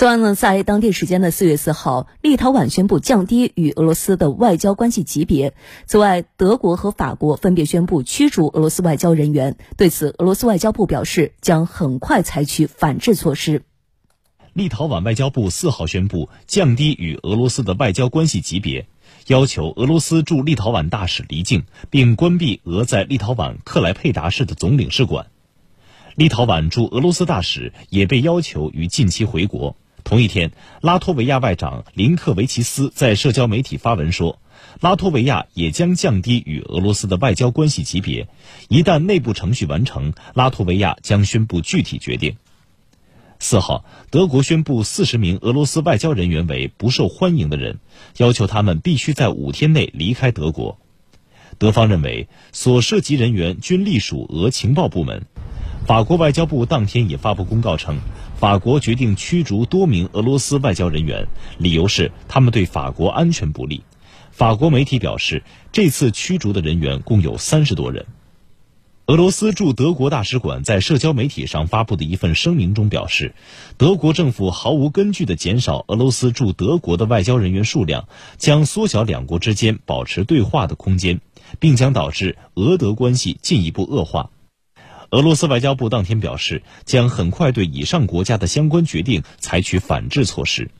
此外呢，在当地时间的四月四号，立陶宛宣布降低与俄罗斯的外交关系级别。此外，德国和法国分别宣布驱逐俄罗斯外交人员。对此，俄罗斯外交部表示将很快采取反制措施。立陶宛外交部四号宣布降低与俄罗斯的外交关系级别，要求俄罗斯驻立陶宛大使离境，并关闭俄在立陶宛克莱佩达市的总领事馆。立陶宛驻俄罗斯大使也被要求于近期回国。同一天，拉脱维亚外长林克维奇斯在社交媒体发文说，拉脱维亚也将降低与俄罗斯的外交关系级别。一旦内部程序完成，拉脱维亚将宣布具体决定。四号，德国宣布四十名俄罗斯外交人员为不受欢迎的人，要求他们必须在五天内离开德国。德方认为，所涉及人员均隶属俄情报部门。法国外交部当天也发布公告称。法国决定驱逐多名俄罗斯外交人员，理由是他们对法国安全不利。法国媒体表示，这次驱逐的人员共有三十多人。俄罗斯驻德国大使馆在社交媒体上发布的一份声明中表示，德国政府毫无根据地减少俄罗斯驻德国的外交人员数量，将缩小两国之间保持对话的空间，并将导致俄德关系进一步恶化。俄罗斯外交部当天表示，将很快对以上国家的相关决定采取反制措施。